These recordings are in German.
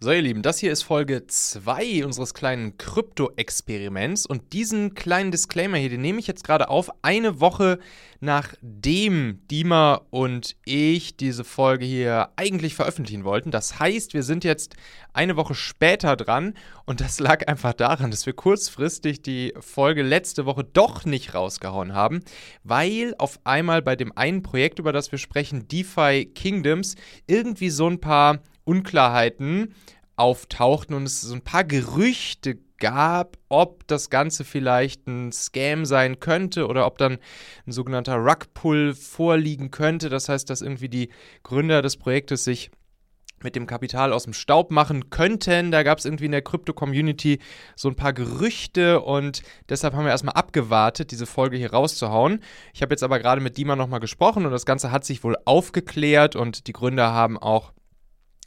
So, ihr Lieben, das hier ist Folge 2 unseres kleinen Krypto-Experiments und diesen kleinen Disclaimer hier, den nehme ich jetzt gerade auf, eine Woche nachdem Dima und ich diese Folge hier eigentlich veröffentlichen wollten. Das heißt, wir sind jetzt eine Woche später dran und das lag einfach daran, dass wir kurzfristig die Folge letzte Woche doch nicht rausgehauen haben, weil auf einmal bei dem einen Projekt, über das wir sprechen, DeFi Kingdoms, irgendwie so ein paar Unklarheiten auftauchten und es so ein paar Gerüchte gab, ob das Ganze vielleicht ein Scam sein könnte oder ob dann ein sogenannter Rugpull vorliegen könnte. Das heißt, dass irgendwie die Gründer des Projektes sich mit dem Kapital aus dem Staub machen könnten. Da gab es irgendwie in der Krypto-Community so ein paar Gerüchte und deshalb haben wir erstmal abgewartet, diese Folge hier rauszuhauen. Ich habe jetzt aber gerade mit Dima nochmal gesprochen und das Ganze hat sich wohl aufgeklärt und die Gründer haben auch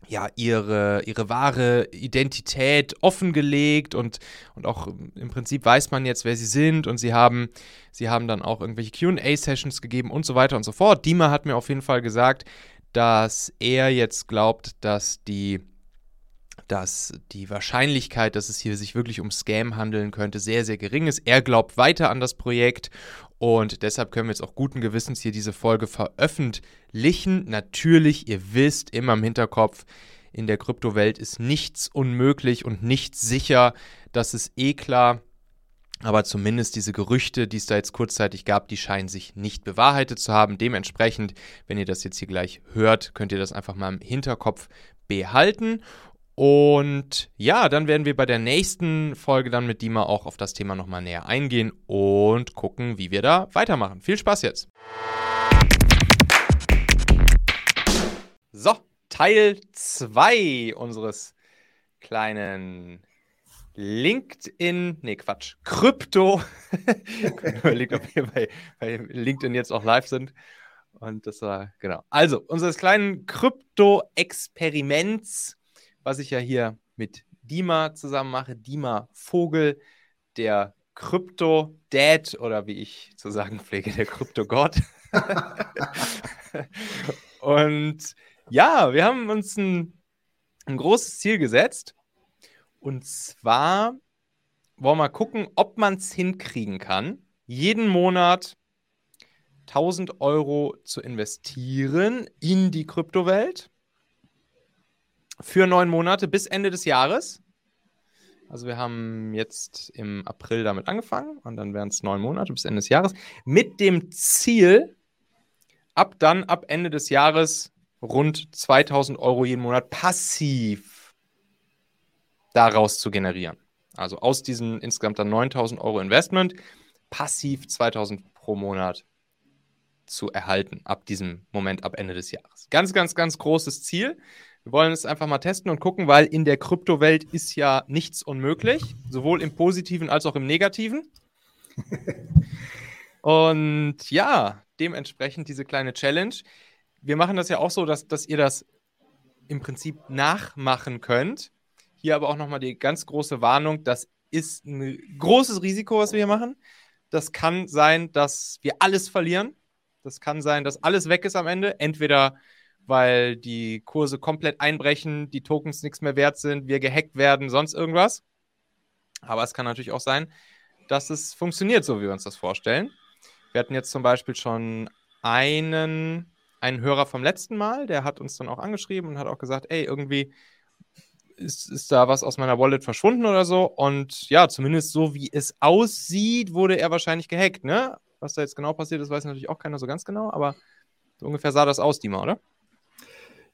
ja, ihre, ihre wahre Identität offengelegt und, und auch im Prinzip weiß man jetzt, wer sie sind und sie haben, sie haben dann auch irgendwelche QA-Sessions gegeben und so weiter und so fort. Dima hat mir auf jeden Fall gesagt, dass er jetzt glaubt, dass die dass die Wahrscheinlichkeit, dass es hier sich wirklich um Scam handeln könnte, sehr, sehr gering ist. Er glaubt weiter an das Projekt und deshalb können wir jetzt auch guten Gewissens hier diese Folge veröffentlichen. Natürlich, ihr wisst immer im Hinterkopf, in der Kryptowelt ist nichts unmöglich und nichts sicher. Das ist eh klar. Aber zumindest diese Gerüchte, die es da jetzt kurzzeitig gab, die scheinen sich nicht bewahrheitet zu haben. Dementsprechend, wenn ihr das jetzt hier gleich hört, könnt ihr das einfach mal im Hinterkopf behalten. Und ja, dann werden wir bei der nächsten Folge dann mit Dima auch auf das Thema nochmal näher eingehen und gucken, wie wir da weitermachen. Viel Spaß jetzt! So, Teil 2 unseres kleinen LinkedIn, nee Quatsch, Krypto. Überlegt, ob wir bei, bei LinkedIn jetzt auch live sind. Und das war, genau. Also, unseres kleinen Krypto-Experiments was ich ja hier mit Dima zusammen mache. Dima Vogel, der Krypto-Dad oder wie ich zu sagen pflege, der Krypto-Gott. und ja, wir haben uns ein, ein großes Ziel gesetzt. Und zwar wollen wir mal gucken, ob man es hinkriegen kann, jeden Monat 1000 Euro zu investieren in die Kryptowelt für neun Monate bis Ende des Jahres. Also wir haben jetzt im April damit angefangen und dann wären es neun Monate bis Ende des Jahres. Mit dem Ziel, ab dann, ab Ende des Jahres, rund 2000 Euro jeden Monat passiv daraus zu generieren. Also aus diesem insgesamt dann 9000 Euro Investment passiv 2000 pro Monat zu erhalten, ab diesem Moment, ab Ende des Jahres. Ganz, ganz, ganz großes Ziel. Wir wollen es einfach mal testen und gucken, weil in der Kryptowelt ist ja nichts unmöglich, sowohl im Positiven als auch im Negativen. und ja, dementsprechend diese kleine Challenge. Wir machen das ja auch so, dass, dass ihr das im Prinzip nachmachen könnt. Hier aber auch nochmal die ganz große Warnung, das ist ein großes Risiko, was wir hier machen. Das kann sein, dass wir alles verlieren. Das kann sein, dass alles weg ist am Ende. Entweder weil die Kurse komplett einbrechen, die Tokens nichts mehr wert sind, wir gehackt werden, sonst irgendwas. Aber es kann natürlich auch sein, dass es funktioniert, so wie wir uns das vorstellen. Wir hatten jetzt zum Beispiel schon einen, einen Hörer vom letzten Mal, der hat uns dann auch angeschrieben und hat auch gesagt, ey, irgendwie ist, ist da was aus meiner Wallet verschwunden oder so. Und ja, zumindest so wie es aussieht, wurde er wahrscheinlich gehackt, ne? Was da jetzt genau passiert ist, weiß natürlich auch keiner so ganz genau, aber so ungefähr sah das aus, Dima, oder?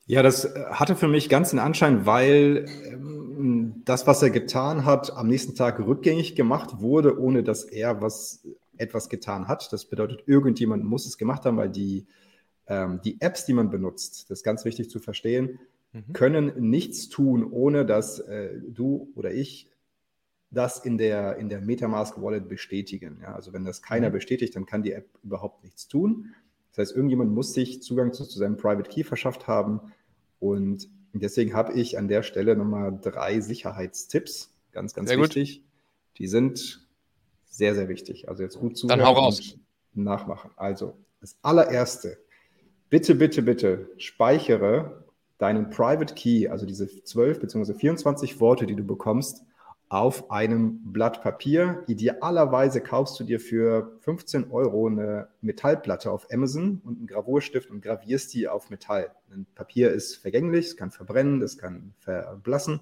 Ja, das äh, hatte für mich ganz den Anschein, weil ähm, das, was er getan hat, am nächsten Tag rückgängig gemacht wurde, ohne dass er was, etwas getan hat. Das bedeutet, irgendjemand muss es gemacht haben, weil die, ähm, die Apps, die man benutzt, das ist ganz wichtig zu verstehen, mhm. können nichts tun, ohne dass äh, du oder ich das in der, in der Metamask Wallet bestätigen. Ja, also wenn das keiner mhm. bestätigt, dann kann die App überhaupt nichts tun. Das heißt, irgendjemand muss sich Zugang zu, zu seinem Private Key verschafft haben. Und deswegen habe ich an der Stelle nochmal drei Sicherheitstipps, ganz, ganz sehr wichtig. Gut. Die sind sehr, sehr wichtig. Also jetzt gut zuhören Dann hau raus. nachmachen. Also das allererste, bitte, bitte, bitte speichere deinen Private Key, also diese 12 bzw. 24 Worte, die du bekommst, auf einem Blatt Papier. Idealerweise kaufst du dir für 15 Euro eine Metallplatte auf Amazon und einen Gravurstift und gravierst die auf Metall. Ein Papier ist vergänglich, es kann verbrennen, es kann verblassen.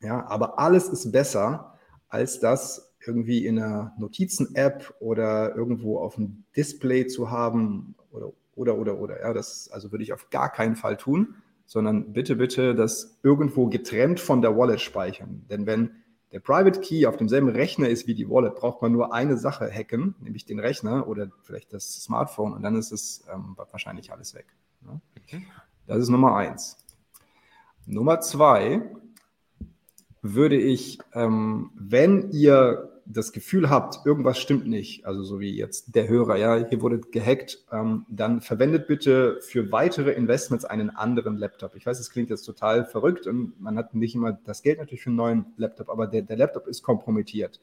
Ja, aber alles ist besser, als das irgendwie in einer Notizen-App oder irgendwo auf dem Display zu haben oder, oder, oder, oder. Ja, das also würde ich auf gar keinen Fall tun sondern bitte, bitte das irgendwo getrennt von der Wallet speichern. Denn wenn der Private Key auf demselben Rechner ist wie die Wallet, braucht man nur eine Sache hacken, nämlich den Rechner oder vielleicht das Smartphone und dann ist es ähm, wahrscheinlich alles weg. Ne? Das ist Nummer eins. Nummer zwei würde ich, ähm, wenn ihr das Gefühl habt, irgendwas stimmt nicht, also so wie jetzt der Hörer, ja, hier wurde gehackt, ähm, dann verwendet bitte für weitere Investments einen anderen Laptop. Ich weiß, es klingt jetzt total verrückt und man hat nicht immer das Geld natürlich für einen neuen Laptop, aber der, der Laptop ist kompromittiert.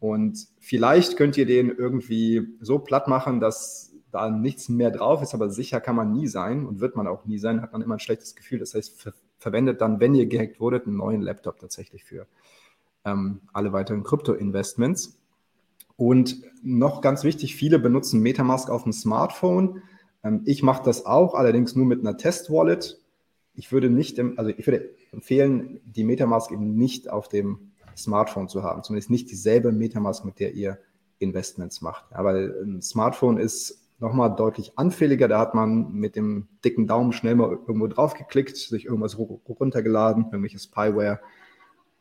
Und vielleicht könnt ihr den irgendwie so platt machen, dass da nichts mehr drauf ist, aber sicher kann man nie sein und wird man auch nie sein, hat man immer ein schlechtes Gefühl. Das heißt, ver verwendet dann, wenn ihr gehackt wurdet, einen neuen Laptop tatsächlich für ähm, alle weiteren Krypto-Investments. Und noch ganz wichtig, viele benutzen Metamask auf dem Smartphone. Ähm, ich mache das auch, allerdings nur mit einer Test-Wallet. Ich würde nicht, also ich würde empfehlen, die Metamask eben nicht auf dem Smartphone zu haben, zumindest nicht dieselbe Metamask, mit der ihr Investments macht. Ja, weil ein Smartphone ist nochmal deutlich anfälliger. Da hat man mit dem dicken Daumen schnell mal irgendwo draufgeklickt, sich irgendwas runtergeladen, irgendwelches Spyware.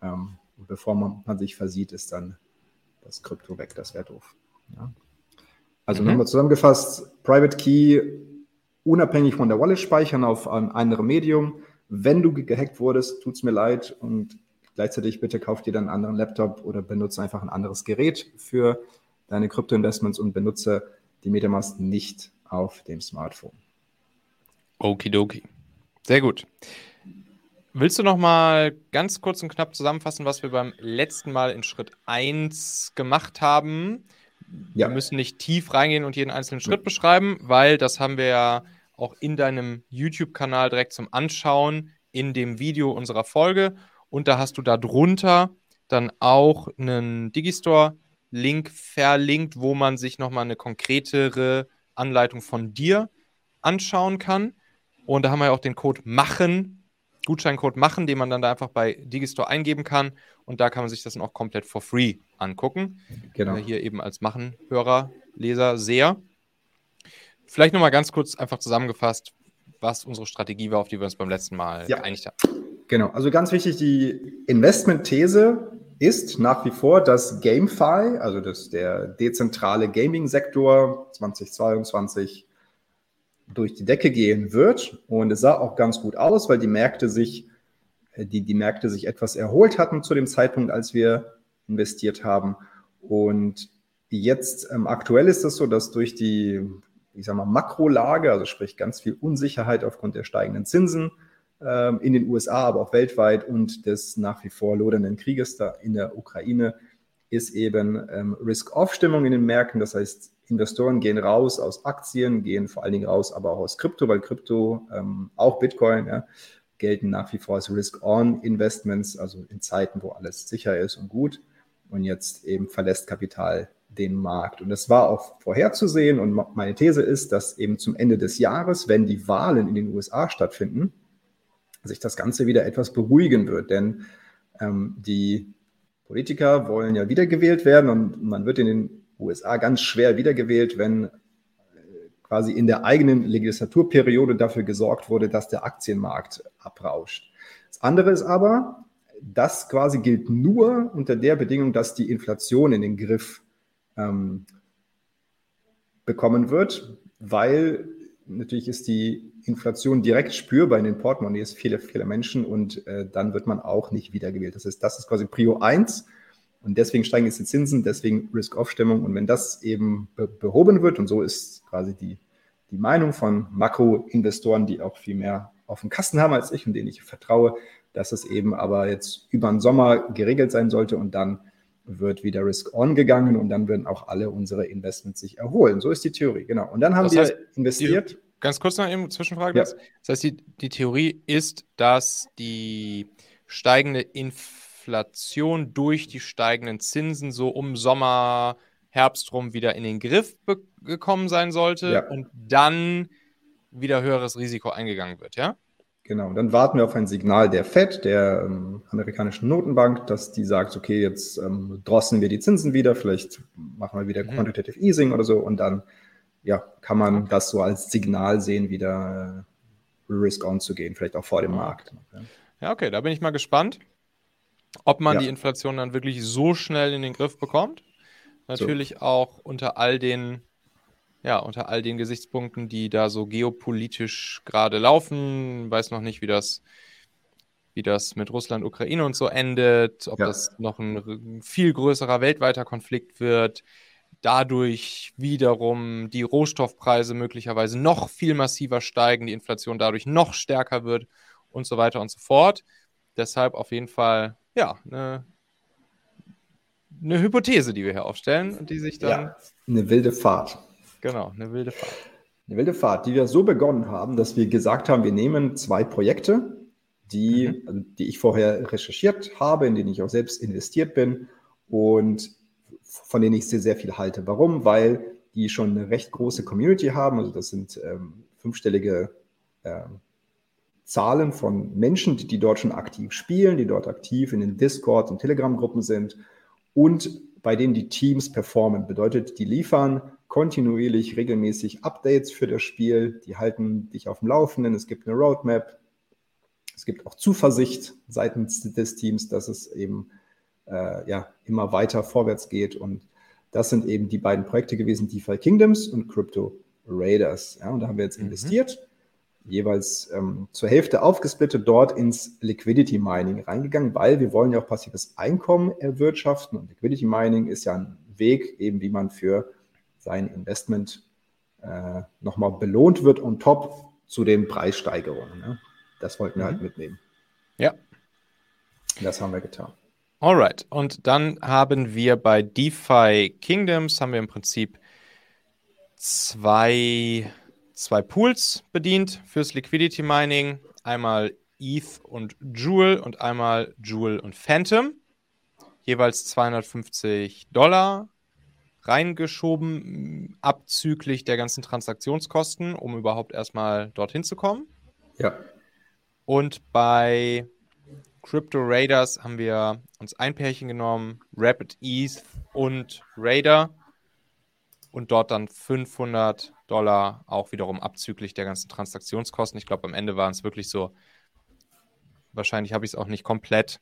Ähm, und bevor man, man, sich versieht, ist dann das Krypto weg. Das wäre doof. Ja. Also mhm. nochmal zusammengefasst, Private Key unabhängig von der Wallet speichern auf ein anderes Medium. Wenn du gehackt wurdest, tut es mir leid und gleichzeitig bitte kauf dir dann einen anderen Laptop oder benutze einfach ein anderes Gerät für deine Krypto-Investments und benutze die Metamask nicht auf dem Smartphone. Okidoki. Sehr gut. Willst du noch mal ganz kurz und knapp zusammenfassen, was wir beim letzten Mal in Schritt 1 gemacht haben? Ja. Wir müssen nicht tief reingehen und jeden einzelnen Schritt ja. beschreiben, weil das haben wir ja auch in deinem YouTube-Kanal direkt zum Anschauen in dem Video unserer Folge. Und da hast du da drunter dann auch einen Digistore-Link verlinkt, wo man sich nochmal eine konkretere Anleitung von dir anschauen kann. Und da haben wir ja auch den Code MACHEN Gutscheincode machen, den man dann da einfach bei Digistore eingeben kann. Und da kann man sich das dann auch komplett for free angucken. Genau. Äh, hier eben als Machen-Hörer, Leser, Seher. Vielleicht nochmal ganz kurz einfach zusammengefasst, was unsere Strategie war, auf die wir uns beim letzten Mal ja. geeinigt haben. Genau, also ganz wichtig, die Investment-These ist nach wie vor, dass GameFi, also das, der dezentrale Gaming-Sektor 2022 durch die Decke gehen wird. Und es sah auch ganz gut aus, weil die Märkte sich, äh, die, die Märkte sich etwas erholt hatten zu dem Zeitpunkt, als wir investiert haben. Und jetzt ähm, aktuell ist es so, dass durch die, ich sag mal, Makrolage, also sprich ganz viel Unsicherheit aufgrund der steigenden Zinsen ähm, in den USA, aber auch weltweit und des nach wie vor lodernden Krieges da in der Ukraine, ist eben ähm, Risk-Off-Stimmung in den Märkten. Das heißt, Investoren gehen raus aus Aktien, gehen vor allen Dingen raus, aber auch aus Krypto, weil Krypto, ähm, auch Bitcoin, ja, gelten nach wie vor als Risk-On-Investments, also in Zeiten, wo alles sicher ist und gut. Und jetzt eben verlässt Kapital den Markt. Und das war auch vorherzusehen. Und meine These ist, dass eben zum Ende des Jahres, wenn die Wahlen in den USA stattfinden, sich das Ganze wieder etwas beruhigen wird. Denn ähm, die Politiker wollen ja wiedergewählt werden und man wird in den USA ganz schwer wiedergewählt, wenn äh, quasi in der eigenen Legislaturperiode dafür gesorgt wurde, dass der Aktienmarkt abrauscht. Das andere ist aber, das quasi gilt nur unter der Bedingung, dass die Inflation in den Griff ähm, bekommen wird, weil natürlich ist die Inflation direkt spürbar in den Portemonnaies vieler, vieler Menschen und äh, dann wird man auch nicht wiedergewählt. Das heißt, das ist quasi Prio 1 und deswegen steigen jetzt die Zinsen, deswegen Risk-Off-Stimmung. Und wenn das eben be behoben wird, und so ist quasi die, die Meinung von Makro-Investoren, die auch viel mehr auf dem Kasten haben als ich und denen ich vertraue, dass es eben aber jetzt über den Sommer geregelt sein sollte und dann wird wieder Risk-On gegangen und dann werden auch alle unsere Investments sich erholen. So ist die Theorie, genau. Und dann haben das heißt, wir investiert. Die, ganz kurz noch eben Zwischenfrage. Ja. Das heißt, die, die Theorie ist, dass die steigende Inflation durch die steigenden Zinsen so um Sommer, Herbst rum wieder in den Griff gekommen sein sollte ja. und dann wieder höheres Risiko eingegangen wird, ja? Genau, und dann warten wir auf ein Signal der FED, der ähm, amerikanischen Notenbank, dass die sagt, okay, jetzt ähm, drosseln wir die Zinsen wieder, vielleicht machen wir wieder mhm. Quantitative Easing oder so und dann ja, kann man okay. das so als Signal sehen, wieder äh, Risk-On zu gehen, vielleicht auch vor dem Markt. Ja. ja, okay, da bin ich mal gespannt, ob man ja. die Inflation dann wirklich so schnell in den Griff bekommt. Natürlich so. auch unter all den ja, unter all den Gesichtspunkten, die da so geopolitisch gerade laufen, weiß noch nicht, wie das, wie das mit Russland, Ukraine und so endet, ob ja. das noch ein viel größerer weltweiter Konflikt wird, dadurch wiederum die Rohstoffpreise möglicherweise noch viel massiver steigen, die Inflation dadurch noch stärker wird und so weiter und so fort. Deshalb auf jeden Fall, ja, eine, eine Hypothese, die wir hier aufstellen und die sich dann. Ja, eine wilde Fahrt. Genau, eine wilde Fahrt. Eine wilde Fahrt, die wir so begonnen haben, dass wir gesagt haben, wir nehmen zwei Projekte, die, mhm. also die ich vorher recherchiert habe, in denen ich auch selbst investiert bin und von denen ich sehr, sehr viel halte. Warum? Weil die schon eine recht große Community haben. Also das sind ähm, fünfstellige äh, Zahlen von Menschen, die, die dort schon aktiv spielen, die dort aktiv in den Discord- und Telegram-Gruppen sind und bei denen die Teams performen. Bedeutet, die liefern kontinuierlich, regelmäßig Updates für das Spiel. Die halten dich auf dem Laufenden. Es gibt eine Roadmap. Es gibt auch Zuversicht seitens des Teams, dass es eben äh, ja, immer weiter vorwärts geht. Und das sind eben die beiden Projekte gewesen, DeFi Kingdoms und Crypto Raiders. Ja, und da haben wir jetzt mhm. investiert, jeweils ähm, zur Hälfte aufgesplittet, dort ins Liquidity Mining reingegangen, weil wir wollen ja auch passives Einkommen erwirtschaften. Und Liquidity Mining ist ja ein Weg, eben wie man für sein Investment äh, nochmal belohnt wird on top zu den Preissteigerungen. Ne? Das wollten wir halt mhm. halt mitnehmen. Ja. Das haben wir getan. Alright. Und dann haben wir bei DeFi Kingdoms haben wir im Prinzip zwei, zwei Pools bedient fürs Liquidity Mining. Einmal ETH und Jewel und einmal Jewel und Phantom. Jeweils 250 Dollar reingeschoben, abzüglich der ganzen Transaktionskosten, um überhaupt erstmal dorthin zu kommen. Ja. Und bei Crypto Raiders haben wir uns ein Pärchen genommen, Rapid ETH und Raider. Und dort dann 500 Dollar, auch wiederum abzüglich der ganzen Transaktionskosten. Ich glaube, am Ende waren es wirklich so, wahrscheinlich habe ich es auch nicht komplett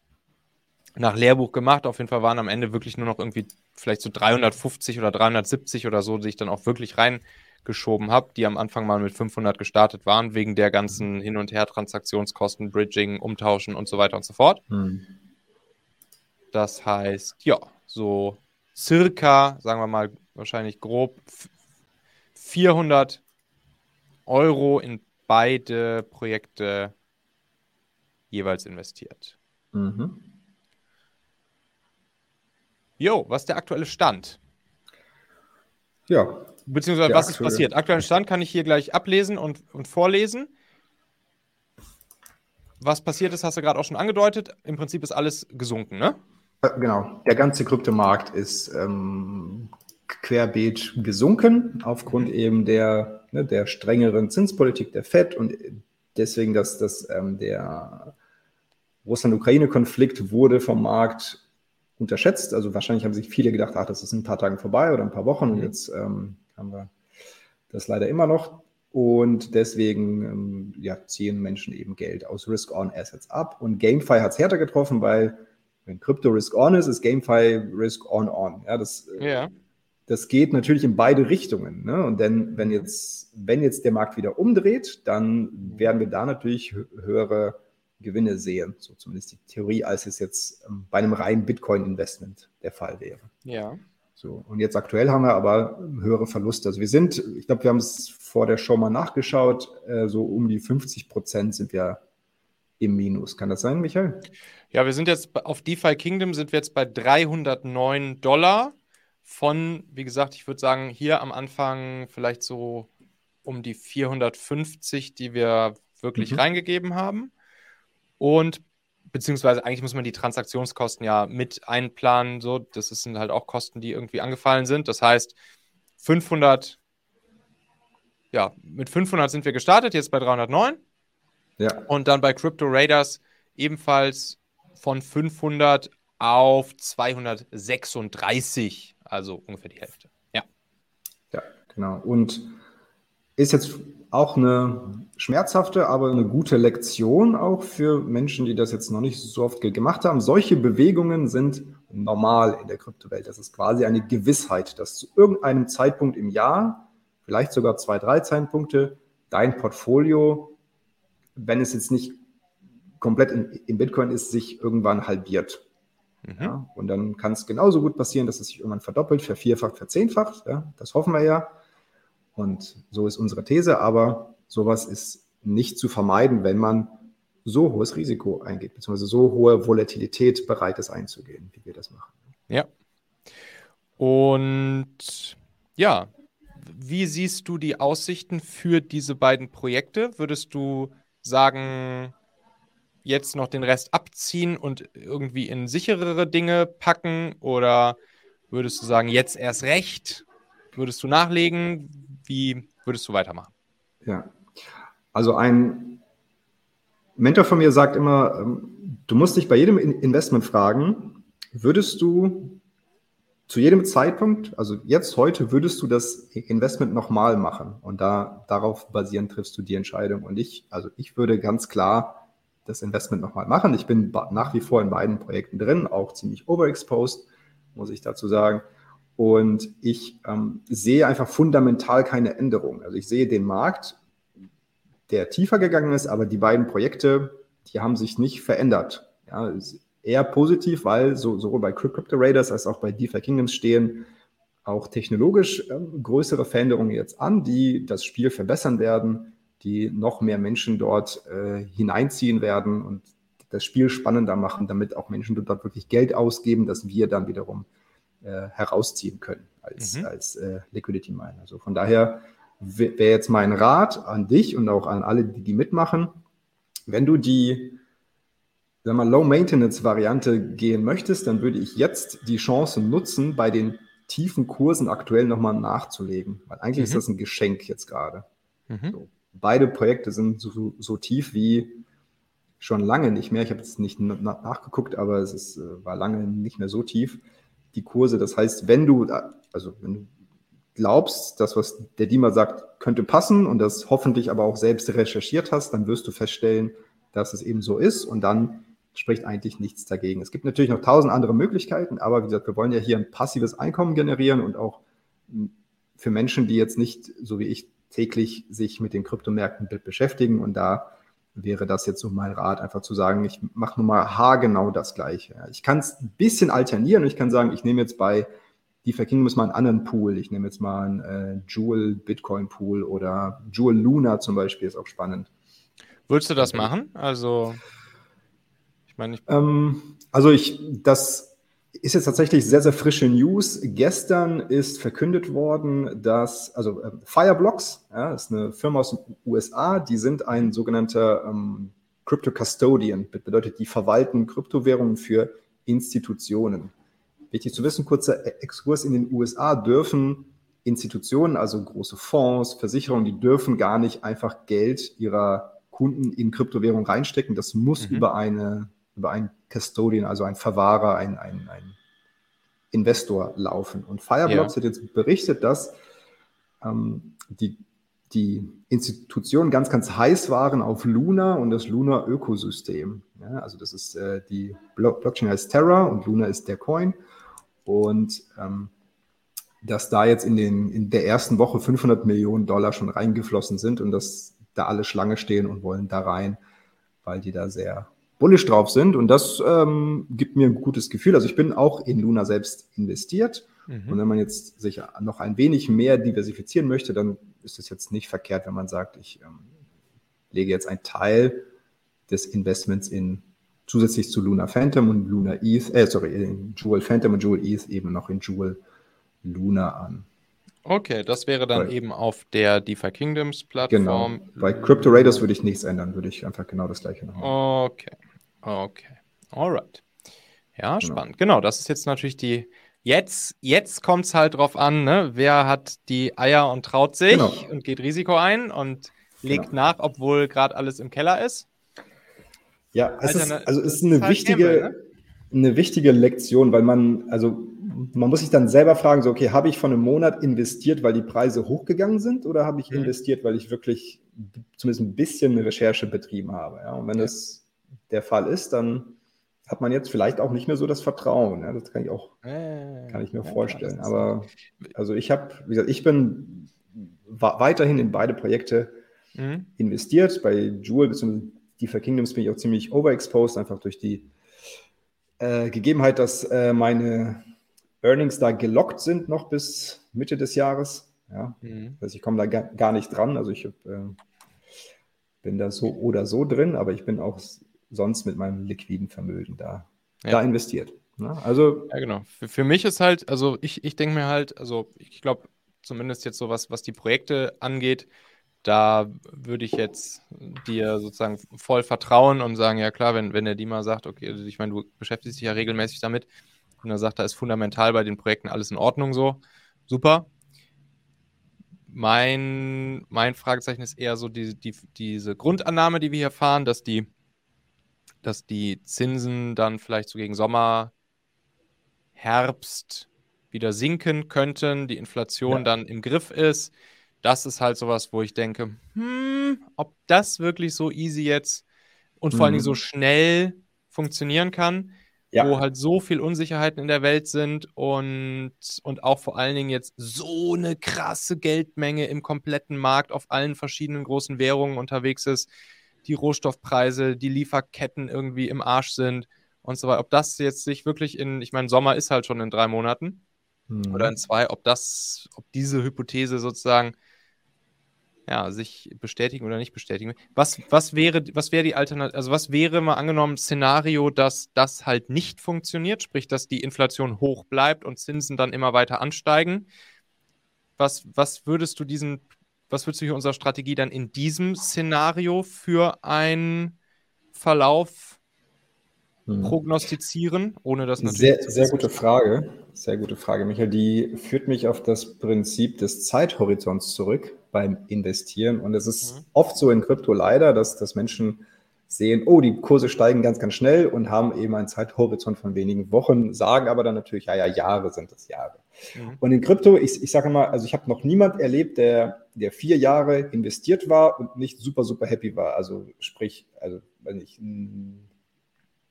nach Lehrbuch gemacht. Auf jeden Fall waren am Ende wirklich nur noch irgendwie vielleicht so 350 oder 370 oder so, die ich dann auch wirklich reingeschoben habe, die am Anfang mal mit 500 gestartet waren, wegen der ganzen Hin- und Her-Transaktionskosten, Bridging, Umtauschen und so weiter und so fort. Hm. Das heißt, ja, so circa, sagen wir mal, wahrscheinlich grob 400 Euro in beide Projekte jeweils investiert. Mhm. Jo, was ist der aktuelle Stand? Ja. Beziehungsweise was aktuelle. ist passiert? Aktuellen Stand kann ich hier gleich ablesen und, und vorlesen. Was passiert ist, hast du gerade auch schon angedeutet. Im Prinzip ist alles gesunken, ne? Genau. Der ganze Kryptomarkt ist ähm, querbeet gesunken aufgrund mhm. eben der, ne, der strengeren Zinspolitik der FED und deswegen, dass, dass ähm, der Russland-Ukraine-Konflikt wurde vom Markt unterschätzt. Also wahrscheinlich haben sich viele gedacht, ach, das ist in ein paar Tagen vorbei oder ein paar Wochen. Und mhm. jetzt ähm, haben wir das leider immer noch. Und deswegen ähm, ja, ziehen Menschen eben Geld aus Risk-On-Assets ab. Und GameFi hat es härter getroffen, weil wenn Krypto Risk-On ist, ist GameFi Risk-On-On. Ja, das, ja. Das geht natürlich in beide Richtungen. Ne? Und denn, wenn jetzt, wenn jetzt der Markt wieder umdreht, dann werden wir da natürlich höhere Gewinne sehen, so zumindest die Theorie, als es jetzt ähm, bei einem reinen Bitcoin-Investment der Fall wäre. Ja. So, und jetzt aktuell haben wir aber höhere Verluste. Also wir sind, ich glaube, wir haben es vor der Show mal nachgeschaut, äh, so um die 50 Prozent sind wir im Minus. Kann das sein, Michael? Ja, wir sind jetzt auf DeFi Kingdom sind wir jetzt bei 309 Dollar von, wie gesagt, ich würde sagen, hier am Anfang vielleicht so um die 450, die wir wirklich mhm. reingegeben haben. Und beziehungsweise eigentlich muss man die Transaktionskosten ja mit einplanen. So, das sind halt auch Kosten, die irgendwie angefallen sind. Das heißt, 500, ja, mit 500 sind wir gestartet, jetzt bei 309. Ja. Und dann bei Crypto Raiders ebenfalls von 500 auf 236, also ungefähr die Hälfte. Ja. Ja, genau. Und ist jetzt auch eine schmerzhafte, aber eine gute Lektion auch für Menschen, die das jetzt noch nicht so oft gemacht haben. Solche Bewegungen sind normal in der Kryptowelt. Das ist quasi eine Gewissheit, dass zu irgendeinem Zeitpunkt im Jahr, vielleicht sogar zwei, drei Zeitpunkte, dein Portfolio, wenn es jetzt nicht komplett in, in Bitcoin ist, sich irgendwann halbiert. Mhm. Ja, und dann kann es genauso gut passieren, dass es sich irgendwann verdoppelt, vervierfacht, verzehnfacht. Ja, das hoffen wir ja. Und so ist unsere These, aber sowas ist nicht zu vermeiden, wenn man so hohes Risiko eingeht, beziehungsweise so hohe Volatilität bereit ist einzugehen, wie wir das machen. Ja. Und ja, wie siehst du die Aussichten für diese beiden Projekte? Würdest du sagen, jetzt noch den Rest abziehen und irgendwie in sicherere Dinge packen? Oder würdest du sagen, jetzt erst recht? Würdest du nachlegen? Wie würdest du weitermachen? Ja, also ein Mentor von mir sagt immer, ähm, du musst dich bei jedem Investment fragen, würdest du zu jedem Zeitpunkt, also jetzt heute, würdest du das Investment nochmal machen? Und da darauf basierend triffst du die Entscheidung. Und ich, also ich würde ganz klar das Investment nochmal machen. Ich bin nach wie vor in beiden Projekten drin, auch ziemlich overexposed, muss ich dazu sagen. Und ich ähm, sehe einfach fundamental keine Änderung. Also ich sehe den Markt, der tiefer gegangen ist, aber die beiden Projekte, die haben sich nicht verändert. Ja, eher positiv, weil so, sowohl bei Crypto Raiders als auch bei DeFi Kingdoms stehen auch technologisch äh, größere Veränderungen jetzt an, die das Spiel verbessern werden, die noch mehr Menschen dort äh, hineinziehen werden und das Spiel spannender machen, damit auch Menschen dort wirklich Geld ausgeben, dass wir dann wiederum äh, herausziehen können als, mhm. als äh, Liquidity Miner. Also von daher wäre jetzt mein Rat an dich und auch an alle, die, die mitmachen, wenn du die sag mal, Low-Maintenance-Variante gehen möchtest, dann würde ich jetzt die Chance nutzen, bei den tiefen Kursen aktuell nochmal nachzulegen. Weil eigentlich mhm. ist das ein Geschenk jetzt gerade. Mhm. So. Beide Projekte sind so, so, tief wie schon lange nicht mehr. Ich habe jetzt nicht nachgeguckt, aber es ist, äh, war lange nicht mehr so tief die Kurse. Das heißt, wenn du, also wenn du glaubst, dass was der Dima sagt, könnte passen und das hoffentlich aber auch selbst recherchiert hast, dann wirst du feststellen, dass es eben so ist und dann spricht eigentlich nichts dagegen. Es gibt natürlich noch tausend andere Möglichkeiten, aber wie gesagt, wir wollen ja hier ein passives Einkommen generieren und auch für Menschen, die jetzt nicht, so wie ich, täglich sich mit den Kryptomärkten beschäftigen und da wäre das jetzt so mein Rat, einfach zu sagen, ich mache nur mal haargenau das Gleiche. Ich kann es ein bisschen alternieren und ich kann sagen, ich nehme jetzt bei DeFi Kingdoms mal einen anderen Pool. Ich nehme jetzt mal einen äh, Jewel Bitcoin Pool oder Jewel Luna zum Beispiel, ist auch spannend. Würdest du das machen? Also, ich meine, ich ähm, also ich, das ist jetzt tatsächlich sehr, sehr frische News. Gestern ist verkündet worden, dass, also äh, Fireblocks, ja, ist eine Firma aus den USA, die sind ein sogenannter ähm, Crypto Custodian, bedeutet, die verwalten Kryptowährungen für Institutionen. Wichtig zu wissen, kurzer e-, Exkurs in den USA dürfen Institutionen, also große Fonds, Versicherungen, die dürfen gar nicht einfach Geld ihrer Kunden in Kryptowährung reinstecken. Das muss mhm. über eine über einen Custodian, also ein Verwahrer, ein, ein, ein Investor laufen. Und Fireblocks ja. hat jetzt berichtet, dass ähm, die, die Institutionen ganz, ganz heiß waren auf Luna und das Luna-Ökosystem. Ja, also das ist äh, die Blockchain heißt Terra und Luna ist der Coin. Und ähm, dass da jetzt in, den, in der ersten Woche 500 Millionen Dollar schon reingeflossen sind und dass da alle Schlange stehen und wollen da rein, weil die da sehr bullish drauf sind. Und das ähm, gibt mir ein gutes Gefühl. Also ich bin auch in Luna selbst investiert. Mhm. Und wenn man jetzt sich noch ein wenig mehr diversifizieren möchte, dann ist es jetzt nicht verkehrt, wenn man sagt, ich ähm, lege jetzt einen Teil des Investments in zusätzlich zu Luna Phantom und Luna ETH, äh, sorry, in Jewel Phantom und Jewel ETH eben noch in Jewel Luna an. Okay, das wäre dann Bei- eben auf der DeFi Kingdoms Genau. Plattform. Bei Crypto Raiders würde ich nichts ändern, würde ich einfach genau das gleiche machen. Okay, okay, alright. Ja, Genau. spannend. Genau, das ist jetzt natürlich die. Jetzt, jetzt kommt es halt drauf an, ne? wer hat die Eier und traut sich Genau. und geht Risiko ein und legt Genau. nach, obwohl gerade alles im Keller ist. Ja, es ist, Alterne- also es ist eine halt wichtige, Gamble, eine wichtige Lektion, weil man, also man muss sich dann selber fragen, so, okay, habe ich von einem Monat investiert, weil die Preise hochgegangen sind oder habe ich Mhm. investiert, weil ich wirklich zumindest ein bisschen Recherche betrieben habe? Ja? Und wenn Ja. das der Fall ist, dann hat man jetzt vielleicht auch nicht mehr so das Vertrauen. Ja? Das kann ich auch, kann ich mir vorstellen. das Aber also ich habe, wie gesagt, ich bin weiterhin in beide Projekte Mhm. investiert. Bei Jewel bzw. DeFi Kingdoms bin ich auch ziemlich overexposed, einfach durch die äh, Gegebenheit, dass äh, meine Earnings da gelockt sind noch bis Mitte des Jahres. Ja, Mhm. also ich komme da ga, gar nicht dran. Also ich hab, äh, bin da so oder so drin, aber ich bin auch sonst mit meinem liquiden Vermögen da, Ja. da investiert. Ja, also Ja, genau. Für, für mich ist halt, also ich, ich denke mir halt, also ich glaube, zumindest jetzt so was, was die Projekte angeht, da würde ich jetzt dir sozusagen voll vertrauen und sagen, ja klar, wenn, wenn der Dima sagt, okay, also ich meine, du beschäftigst dich ja regelmäßig damit und er sagt, da ist fundamental bei den Projekten alles in Ordnung so, super. Mein, mein Fragezeichen ist eher so die, die, diese Grundannahme, die wir hier fahren, dass die, dass die Zinsen dann vielleicht so gegen Sommer, Herbst wieder sinken könnten, die Inflation Ja. dann im Griff ist. Das ist halt sowas, wo ich denke, hm, ob das wirklich so easy jetzt und vor allen Dingen Mhm. so schnell funktionieren kann, ja, wo halt so viel Unsicherheiten in der Welt sind und, und auch vor allen Dingen jetzt so eine krasse Geldmenge im kompletten Markt auf allen verschiedenen großen Währungen unterwegs ist, die Rohstoffpreise, die Lieferketten irgendwie im Arsch sind und so weiter. Ob das jetzt sich wirklich in, ich meine, Sommer ist halt schon in drei Monaten Mhm. oder in zwei, ob das, ob diese Hypothese sozusagen ja, sich bestätigen oder nicht bestätigen. Was, was wäre, was wäre die Alternative, also was wäre mal angenommen Szenario, dass das halt nicht funktioniert, sprich, dass die Inflation hoch bleibt und Zinsen dann immer weiter ansteigen? Was, was würdest du diesen, was würdest du hier unserer Strategie dann in diesem Szenario für einen Verlauf Mhm. prognostizieren, ohne das natürlich Sehr, sehr gute Frage. Sehr gute Frage, Michael. Die führt mich auf das Prinzip des Zeithorizonts zurück beim Investieren. Und es ist Mhm. oft so in Krypto leider, dass, dass Menschen sehen, oh, die Kurse steigen ganz, ganz schnell und haben eben einen Zeithorizont von wenigen Wochen, sagen aber dann natürlich, ja, ja, Jahre sind das Jahre. Mhm. Und in Krypto, ich, ich sage mal, also ich habe noch niemand erlebt, der, der vier Jahre investiert war und nicht super, super happy war. Also sprich, also weiß nicht, ein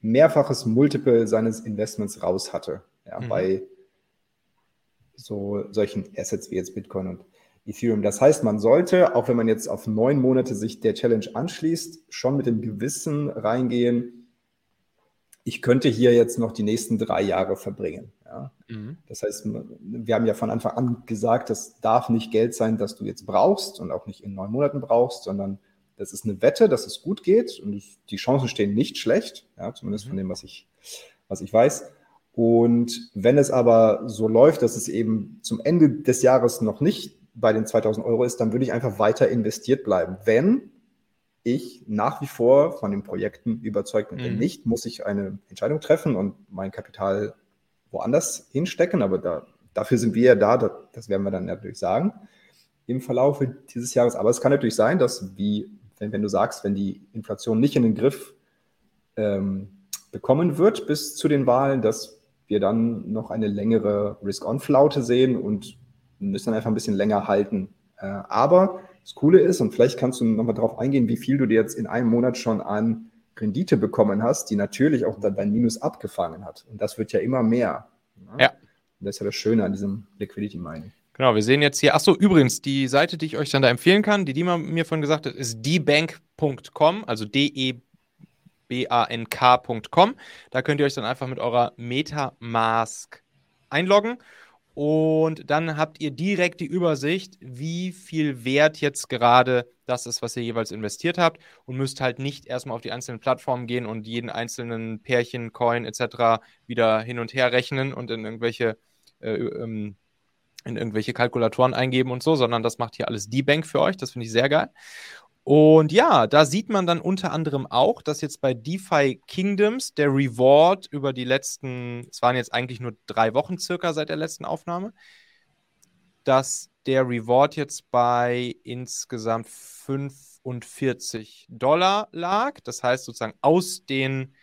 mehrfaches Multiple seines Investments raus hatte. Ja, Mhm. Bei so solchen Assets wie jetzt Bitcoin und Ethereum. Das heißt, man sollte, auch wenn man jetzt auf neun Monate sich der Challenge anschließt, schon mit dem Gewissen reingehen, ich könnte hier jetzt noch die nächsten drei Jahre verbringen. Ja. Mhm. Das heißt, wir haben ja von Anfang an gesagt, das darf nicht Geld sein, das du jetzt brauchst und auch nicht in neun Monaten brauchst, sondern das ist eine Wette, dass es gut geht und die Chancen stehen nicht schlecht, ja, zumindest von dem, was ich, was ich weiß. Und wenn es aber so läuft, dass es eben zum Ende des Jahres noch nicht bei den 2000 Euro ist, dann würde ich einfach weiter investiert bleiben, wenn ich nach wie vor von den Projekten überzeugt bin. Wenn Mhm. nicht, muss ich eine Entscheidung treffen und mein Kapital woanders hinstecken, aber da, dafür sind wir ja da, da, das werden wir dann natürlich sagen im Verlauf dieses Jahres. Aber es kann natürlich sein, dass, wie, wenn, wenn du sagst, wenn die Inflation nicht in den Griff ähm, bekommen wird bis zu den Wahlen, dass wir dann noch eine längere Risk-On-Flaute sehen und müssen dann einfach ein bisschen länger halten. Äh, aber das Coole ist, und vielleicht kannst du nochmal darauf eingehen, wie viel du dir jetzt in einem Monat schon an Rendite bekommen hast, die natürlich auch dann dein Minus abgefangen hat. Und das wird ja immer mehr. ne? Ja. Und das ist ja das Schöne an diesem Liquidity Mining. Genau, wir sehen jetzt hier, achso, übrigens, die Seite, die ich euch dann da empfehlen kann, die Dima mir vorhin gesagt hat, ist dbank.com, also D-E-B-A-N-K.com. Da könnt ihr euch dann einfach mit eurer Metamask einloggen und dann habt ihr direkt die Übersicht, wie viel Wert jetzt gerade das ist, was ihr jeweils investiert habt und müsst halt nicht erstmal auf die einzelnen Plattformen gehen und jeden einzelnen Pärchen, Coin etc. wieder hin und her rechnen und in irgendwelche äh, ähm, in irgendwelche Kalkulatoren eingeben und so, sondern das macht hier alles die Bank für euch. Das finde ich sehr geil. Und ja, da sieht man dann unter anderem auch, dass jetzt bei DeFi Kingdoms der Reward über die letzten, es waren jetzt eigentlich nur drei Wochen circa seit der letzten Aufnahme, dass der Reward jetzt bei insgesamt 45 Dollar lag. Das heißt sozusagen aus den,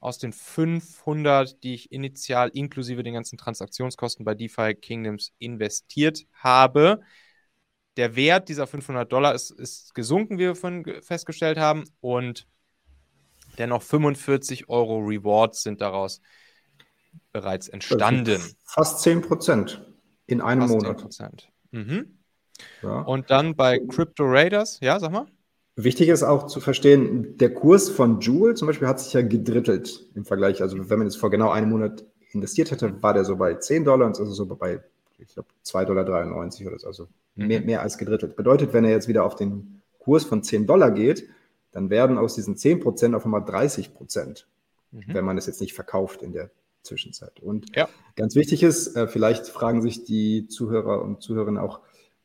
aus den 500, die ich initial inklusive den ganzen Transaktionskosten bei DeFi Kingdoms investiert habe, der Wert dieser 500 Dollar ist, ist gesunken, wie wir vorhin festgestellt haben. Und dennoch 45 Euro Rewards sind daraus bereits entstanden. Fast 10 Prozent in einem Fast Monat. 10%. Mhm. Ja. Und dann bei Crypto Raiders, ja, sag mal. Wichtig ist auch zu verstehen, der Kurs von Joule zum Beispiel hat sich ja gedrittelt im Vergleich. Also wenn man jetzt vor genau einem Monat investiert hätte, war der so bei 10 Dollar und ist also so bei, ich glaube, 2,93 Dollar oder so. Also mhm. mehr, mehr als gedrittelt. Bedeutet, wenn er jetzt wieder auf den Kurs von 10 Dollar geht, dann werden aus diesen 10 Prozent auf einmal 30 Prozent, mhm. wenn man es jetzt nicht verkauft in der Zwischenzeit. Und ja. ganz wichtig ist, äh, vielleicht fragen sich die Zuhörer und Zuhörerinnen auch,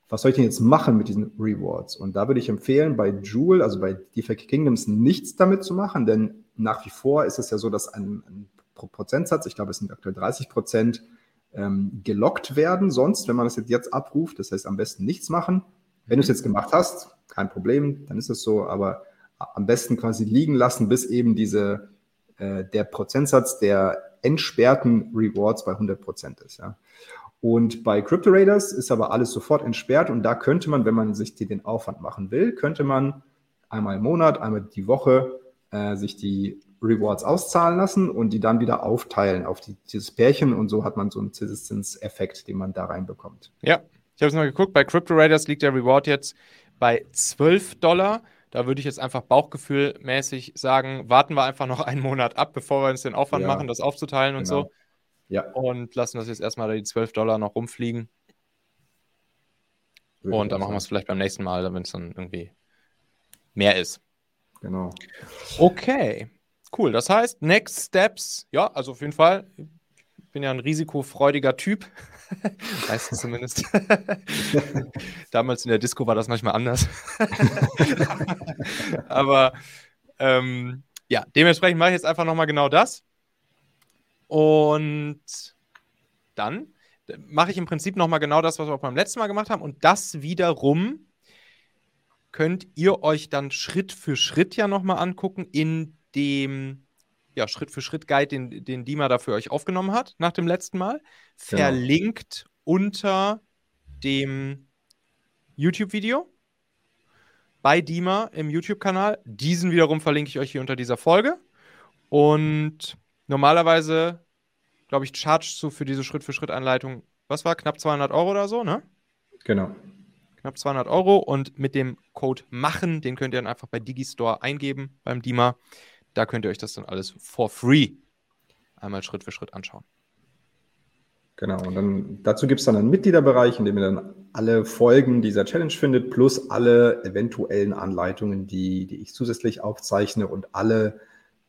was soll ich denn jetzt machen mit diesen Rewards? Und da würde ich empfehlen, bei Joule, also bei DeFi Kingdoms, nichts damit zu machen, denn nach wie vor ist es ja so, dass ein, ein Prozentsatz, ich glaube, es sind aktuell 30 Prozent, ähm, gelockt werden. Sonst, wenn man das jetzt abruft, das heißt am besten nichts machen. Wenn du es jetzt gemacht hast, kein Problem, dann ist es so, aber am besten quasi liegen lassen, bis eben diese, äh, der Prozentsatz der entsperrten Rewards bei 100 Prozent ist. Ja. Und bei Crypto Raiders ist aber alles sofort entsperrt und da könnte man, wenn man sich den Aufwand machen will, könnte man einmal im Monat, einmal die Woche äh, sich die Rewards auszahlen lassen und die dann wieder aufteilen auf die, dieses Pärchen und so hat man so einen Zinseffekt, den man da reinbekommt. Ja, ich habe es mal geguckt, bei Crypto Raiders liegt der Reward jetzt bei 12 Dollar. Da würde ich jetzt einfach bauchgefühlmäßig sagen, warten wir einfach noch einen Monat ab, bevor wir uns den Aufwand ja, machen, das aufzuteilen und genau. so. Ja. Und lassen das jetzt erstmal die 12 Dollar noch rumfliegen. Würde und dann machen wir es vielleicht beim nächsten Mal, wenn es dann irgendwie mehr ist. Genau. Okay, cool. Das heißt, Next Steps, ja, also auf jeden Fall. Ich bin ja ein risikofreudiger Typ. Meistens zumindest. Damals in der Disco war das manchmal anders. Aber ähm, ja, dementsprechend mache ich jetzt einfach nochmal genau das. Und dann mache ich im Prinzip nochmal genau das, was wir auch beim letzten Mal gemacht haben. Und das wiederum könnt ihr euch dann Schritt für Schritt ja nochmal angucken in dem ja, Schritt für Schritt Guide, den, den Dima da für euch aufgenommen hat nach dem letzten Mal. Genau. Verlinkt unter dem YouTube-Video bei Dima im YouTube-Kanal. Diesen wiederum verlinke ich euch hier unter dieser Folge. Und normalerweise, glaube ich, chargest du für diese Schritt-für-Schritt-Anleitung, was war, knapp 200 Euro oder so, ne? Genau. Knapp 200 Euro und mit dem Code MACHEN, den könnt ihr dann einfach bei Digistore eingeben beim Dima. Da könnt ihr euch das dann alles for free einmal Schritt für Schritt anschauen. Genau, und dann dazu gibt es dann einen Mitgliederbereich, in dem ihr dann alle Folgen dieser Challenge findet, plus alle eventuellen Anleitungen, die, die ich zusätzlich aufzeichne und alle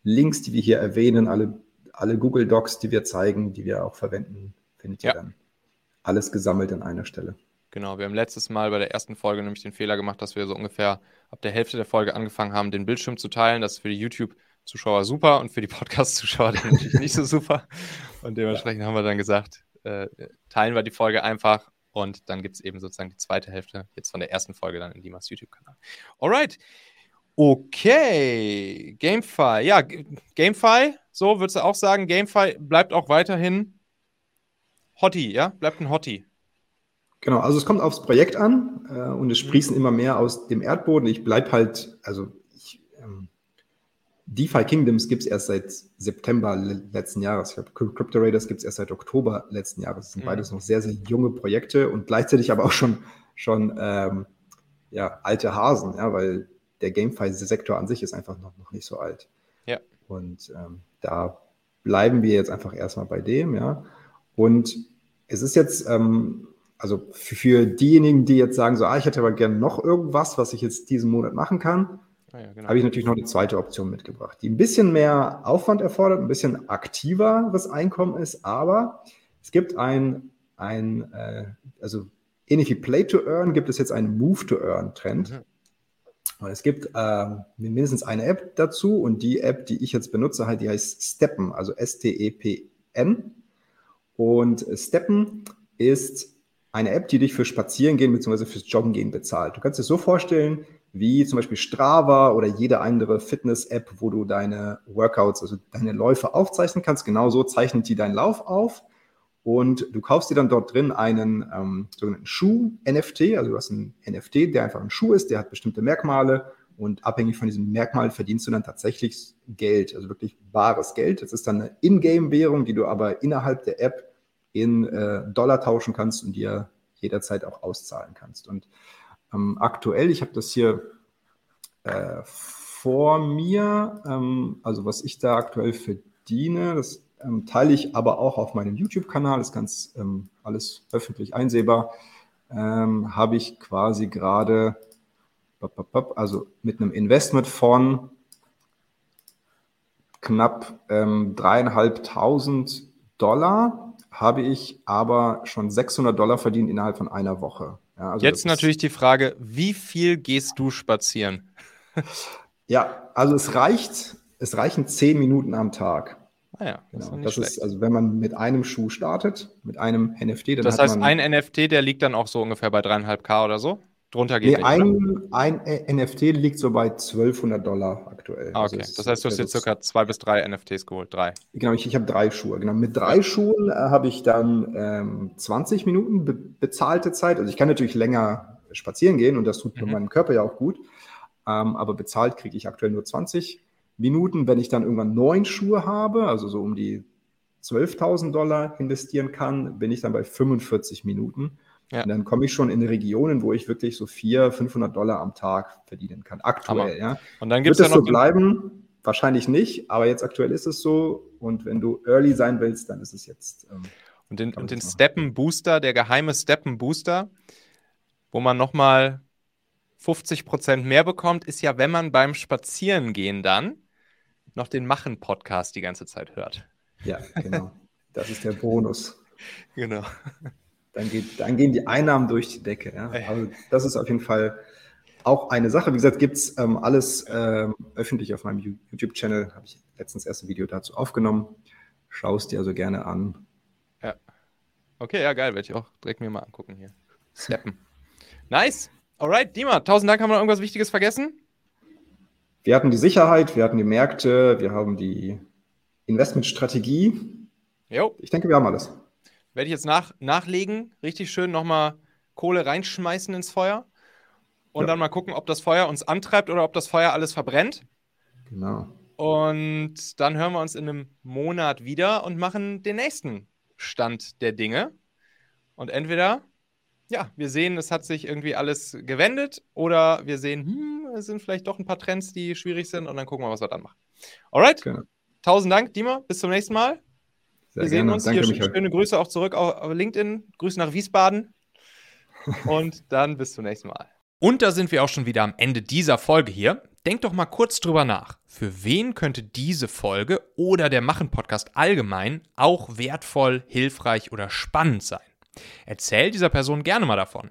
Links, die wir hier erwähnen, alle, alle Google Docs, die wir zeigen, die wir auch verwenden, findet ihr dann alles gesammelt an einer Stelle. Genau, wir haben letztes Mal bei der ersten Folge nämlich den Fehler gemacht, dass wir so ungefähr ab der Hälfte der Folge angefangen haben, den Bildschirm zu teilen. Das ist für die YouTube- Zuschauer super und für die Podcast-Zuschauer natürlich nicht so super. Und dementsprechend haben wir dann gesagt, äh, teilen wir die Folge einfach und dann gibt es eben sozusagen die zweite Hälfte jetzt von der ersten Folge dann in Dimas YouTube-Kanal. Alright. Okay. GameFi. Ja, GameFi, so würdest du auch sagen, GameFi bleibt auch weiterhin Hottie, ja? Bleibt ein Hottie. Genau, also es kommt aufs Projekt an äh, und es mhm. sprießen immer mehr aus dem Erdboden. Ich bleibe halt, also DeFi Kingdoms gibt es erst seit September letzten Jahres. Ich glaube, Crypto Raiders gibt es erst seit Oktober letzten Jahres. Das sind mhm. beides noch sehr, sehr junge Projekte und gleichzeitig aber auch schon, schon ähm, ja, alte Hasen, ja, weil der GameFi-Sektor an sich ist einfach noch, noch nicht so alt. Ja. Und ähm, da bleiben wir jetzt einfach erstmal bei dem, ja. Und es ist jetzt, ähm, also für diejenigen, die jetzt sagen, so, ah, ich hätte aber gerne noch irgendwas, was ich jetzt diesen Monat machen kann, Ah ja, genau. habe ich natürlich noch eine zweite Option mitgebracht, die ein bisschen mehr Aufwand erfordert, ein bisschen aktiveres Einkommen ist, aber es gibt ein, ein, äh, also ähnlich wie Play to Earn gibt es jetzt einen Move to Earn Trend. Mhm. Und es gibt äh, mindestens eine App dazu und die App, die ich jetzt benutze, halt, die heißt Steppen, also S-T-E-P-N. Und Steppen ist eine App, die dich für Spazierengehen bzw. fürs Joggengehen bezahlt. Du kannst dir so vorstellen, wie zum Beispiel Strava oder jede andere Fitness-App, wo du deine Workouts, also deine Läufe aufzeichnen kannst. Genauso zeichnet die deinen Lauf auf und du kaufst dir dann dort drin einen ähm, sogenannten Schuh-NFT. Also du hast einen NFT, der einfach ein Schuh ist, der hat bestimmte Merkmale und abhängig von diesem Merkmal verdienst du dann tatsächlich Geld, also wirklich bares Geld. Das ist dann eine Ingame-Währung, die du aber innerhalb der App in äh, Dollar tauschen kannst und dir jederzeit auch auszahlen kannst. Und ähm, aktuell, ich habe das hier äh, vor mir, ähm, also was ich da aktuell verdiene, das ähm, teile ich aber auch auf meinem YouTube-Kanal, ist ganz ähm, alles öffentlich einsehbar, ähm, habe ich quasi gerade, also mit einem Investment von knapp ähm, dreieinhalbtausend Dollar, habe ich aber schon 600 Dollar verdient innerhalb von einer Woche. Ja, also Jetzt natürlich die Frage, wie viel gehst du spazieren? ja, also es reicht, es reichen zehn Minuten am Tag. Ah ja, das, genau. das ist, also wenn man mit einem Schuh startet, mit einem NFT, dann Das heißt, ein NFT, der liegt dann auch so ungefähr bei dreieinhalb K oder so? Drunter geht nee, ein, ein NFT liegt so bei 1200 Dollar aktuell. Ah, okay. Also das heißt, du hast jetzt circa zwei bis drei NFTs geholt. Drei. Genau, ich, ich habe drei Schuhe. Genau. Mit drei. Schuhen äh, habe ich dann ähm, 20 Minuten be bezahlte Zeit. Also ich kann natürlich länger spazieren gehen und das tut mhm. meinem Körper ja auch gut. Ähm, aber bezahlt kriege ich aktuell nur 20 Minuten. Wenn ich dann irgendwann neun Schuhe habe, also so um die 12.000 Dollar investieren kann, bin ich dann bei 45 Minuten. Ja. Und dann komme ich schon in Regionen, wo ich wirklich so 400, 500 Dollar am Tag verdienen kann. Aktuell, ja. Und dann gibt es so bleiben? Wahrscheinlich nicht, aber jetzt aktuell ist es so. Und wenn du early sein willst, dann ist es jetzt. Ähm, und den, und den Steppen Booster, der geheime Steppen Booster, wo man nochmal 50 Prozent mehr bekommt, ist ja, wenn man beim Spazierengehen dann noch den Machen-Podcast die ganze Zeit hört. Ja, genau. Das ist der Bonus. genau dann, geht, dann gehen die Einnahmen durch die Decke. Ja? Also das ist auf jeden Fall auch eine Sache. Wie gesagt, gibt es ähm, alles ähm, öffentlich auf meinem YouTube-Channel. Habe ich letztens erst ein Video dazu aufgenommen. Schau es dir also gerne an. Ja. Okay, ja, geil. Werde ich auch direkt mir mal angucken hier. Steppen. nice. Alright, Dima, tausend Dank. Haben wir noch irgendwas Wichtiges vergessen? Wir hatten die Sicherheit, wir hatten die Märkte, wir haben die Investmentstrategie. Jo. Ich denke, wir haben alles. Werde ich jetzt nach, nachlegen, richtig schön nochmal Kohle reinschmeißen ins Feuer und ja. dann mal gucken, ob das Feuer uns antreibt oder ob das Feuer alles verbrennt. Genau. Und dann hören wir uns in einem Monat wieder und machen den nächsten Stand der Dinge. Und entweder, ja, wir sehen, es hat sich irgendwie alles gewendet oder wir sehen, hm, es sind vielleicht doch ein paar Trends, die schwierig sind und dann gucken wir, was wir dann machen. Alright? Genau. Tausend Dank, Dima. Bis zum nächsten Mal. Sehr wir sehen gerne. uns Danke, hier. Michael. Schöne Grüße auch zurück auf LinkedIn. Grüße nach Wiesbaden. Und dann bis zum nächsten Mal. Und da sind wir auch schon wieder am Ende dieser Folge hier. Denkt doch mal kurz drüber nach. Für wen könnte diese Folge oder der Machen-Podcast allgemein auch wertvoll, hilfreich oder spannend sein? Erzähl dieser Person gerne mal davon.